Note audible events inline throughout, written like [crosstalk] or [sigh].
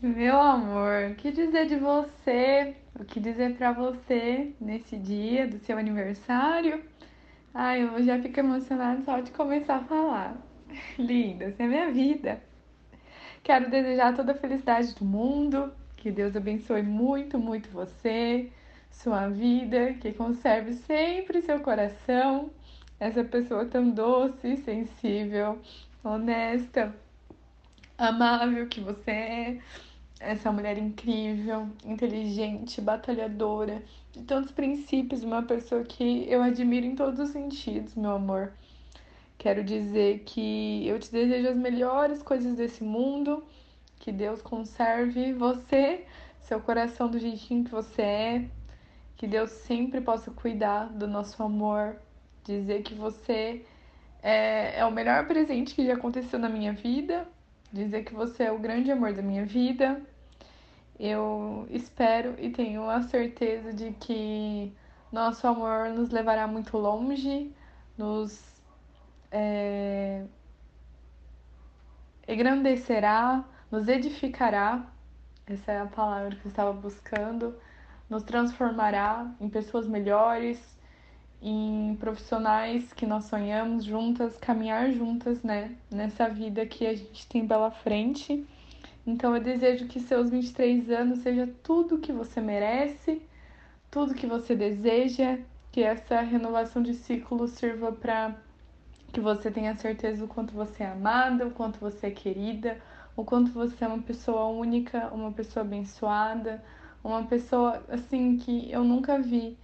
Meu amor, o que dizer de você? O que dizer pra você nesse dia do seu aniversário? Ai, eu já fico emocionada só de começar a falar. [laughs] Linda, você é minha vida. Quero desejar toda a felicidade do mundo, que Deus abençoe muito, muito você, sua vida, que conserve sempre seu coração, essa pessoa tão doce, sensível, honesta, amável que você é essa mulher incrível, inteligente, batalhadora, de tantos princípios, uma pessoa que eu admiro em todos os sentidos, meu amor. Quero dizer que eu te desejo as melhores coisas desse mundo, que Deus conserve você, seu coração do jeitinho que você é, que Deus sempre possa cuidar do nosso amor, dizer que você é, é o melhor presente que já aconteceu na minha vida, dizer que você é o grande amor da minha vida. Eu espero e tenho a certeza de que nosso amor nos levará muito longe, nos é, engrandecerá, nos edificará. Essa é a palavra que eu estava buscando. Nos transformará em pessoas melhores, em profissionais que nós sonhamos juntas, caminhar juntas, né? Nessa vida que a gente tem pela frente. Então eu desejo que seus 23 anos seja tudo que você merece, tudo que você deseja, que essa renovação de ciclo sirva para que você tenha certeza do quanto você é amada, o quanto você é querida, o quanto você é uma pessoa única, uma pessoa abençoada, uma pessoa assim que eu nunca vi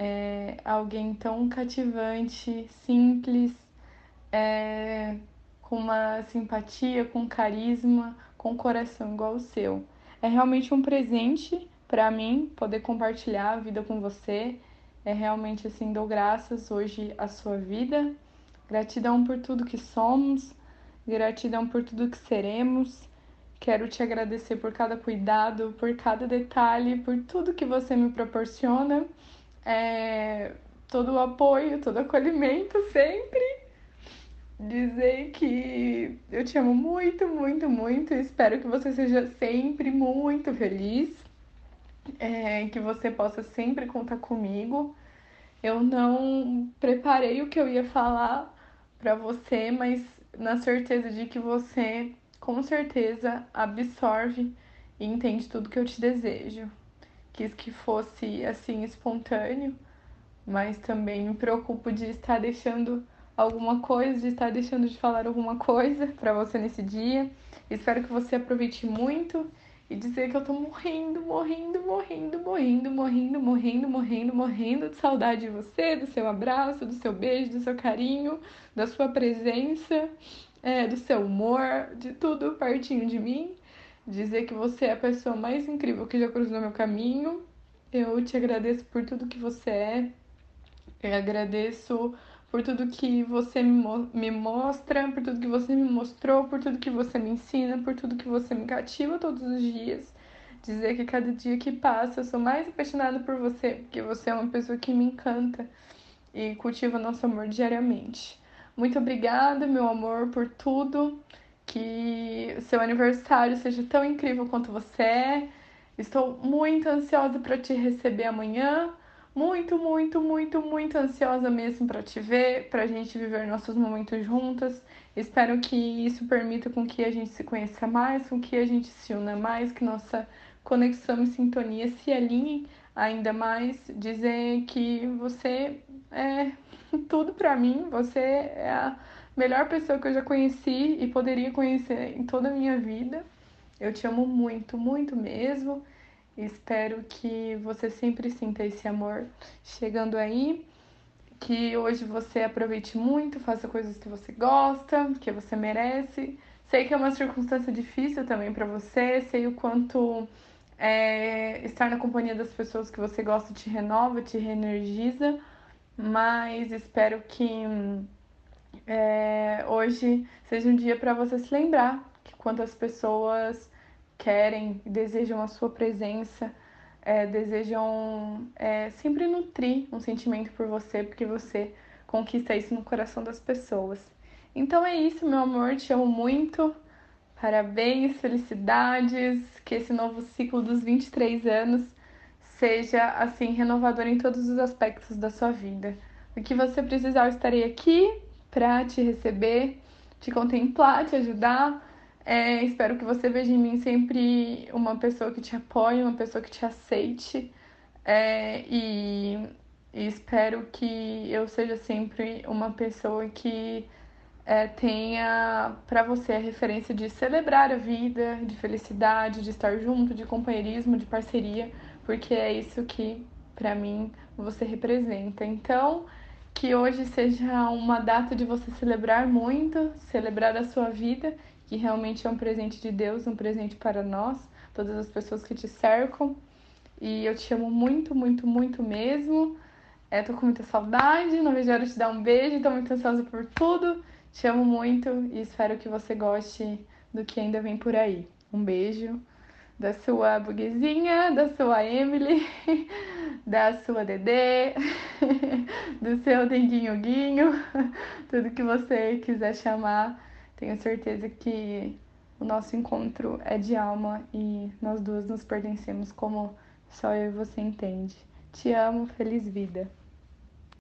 é, alguém tão cativante, simples, é, com uma simpatia, com carisma, com coração igual o seu. É realmente um presente para mim poder compartilhar a vida com você. É realmente assim, dou graças hoje à sua vida. Gratidão por tudo que somos, gratidão por tudo que seremos. Quero te agradecer por cada cuidado, por cada detalhe, por tudo que você me proporciona é, todo o apoio, todo o acolhimento sempre. Dizer que eu te amo muito, muito, muito. Espero que você seja sempre muito feliz. É, que você possa sempre contar comigo. Eu não preparei o que eu ia falar para você, mas na certeza de que você com certeza absorve e entende tudo que eu te desejo quis que fosse assim espontâneo, mas também me preocupo de estar deixando alguma coisa, de estar deixando de falar alguma coisa para você nesse dia. Espero que você aproveite muito e dizer que eu tô morrendo, morrendo, morrendo, morrendo, morrendo, morrendo, morrendo, morrendo de saudade de você, do seu abraço, do seu beijo, do seu carinho, da sua presença, é, do seu humor, de tudo pertinho de mim dizer que você é a pessoa mais incrível que já cruzou meu caminho. Eu te agradeço por tudo que você é. Eu agradeço por tudo que você me mostra, por tudo que você me mostrou, por tudo que você me ensina, por tudo que você me cativa todos os dias. Dizer que cada dia que passa eu sou mais apaixonada por você, porque você é uma pessoa que me encanta e cultiva nosso amor diariamente. Muito obrigada, meu amor, por tudo que seu aniversário seja tão incrível quanto você é. Estou muito ansiosa para te receber amanhã. Muito, muito, muito, muito ansiosa mesmo para te ver, para a gente viver nossos momentos juntas. Espero que isso permita com que a gente se conheça mais, com que a gente se una mais, que nossa conexão e sintonia se alinhe ainda mais. Dizer que você é [laughs] tudo para mim, você é a melhor pessoa que eu já conheci e poderia conhecer em toda a minha vida. Eu te amo muito, muito mesmo. Espero que você sempre sinta esse amor chegando aí. Que hoje você aproveite muito, faça coisas que você gosta, que você merece. Sei que é uma circunstância difícil também para você, sei o quanto é, estar na companhia das pessoas que você gosta te renova, te reenergiza, mas espero que é, hoje seja um dia para você se lembrar que quantas pessoas querem e desejam a sua presença, é, desejam é, sempre nutrir um sentimento por você, porque você conquista isso no coração das pessoas. Então é isso, meu amor, te amo muito. Parabéns, felicidades, que esse novo ciclo dos 23 anos seja assim renovador em todos os aspectos da sua vida. O que você precisar, eu estarei aqui para te receber, te contemplar, te ajudar. É, espero que você veja em mim sempre uma pessoa que te apoie, uma pessoa que te aceite. É, e, e, espero que eu seja sempre uma pessoa que é, tenha para você a referência de celebrar a vida, de felicidade, de estar junto, de companheirismo, de parceria, porque é isso que para mim você representa. Então, que hoje seja uma data de você celebrar muito, celebrar a sua vida, que realmente é um presente de Deus, um presente para nós, todas as pessoas que te cercam. E eu te amo muito, muito, muito mesmo. É, tô com muita saudade, não vejo a hora de te dar um beijo, tô muito ansiosa por tudo. Te amo muito e espero que você goste do que ainda vem por aí. Um beijo da sua burguesinha, da sua Emily, [laughs] da sua Dedê, [laughs] do seu Denguinho Guinho, [laughs] tudo que você quiser chamar. Tenho certeza que o nosso encontro é de alma e nós duas nos pertencemos como só eu e você entende. Te amo, feliz vida.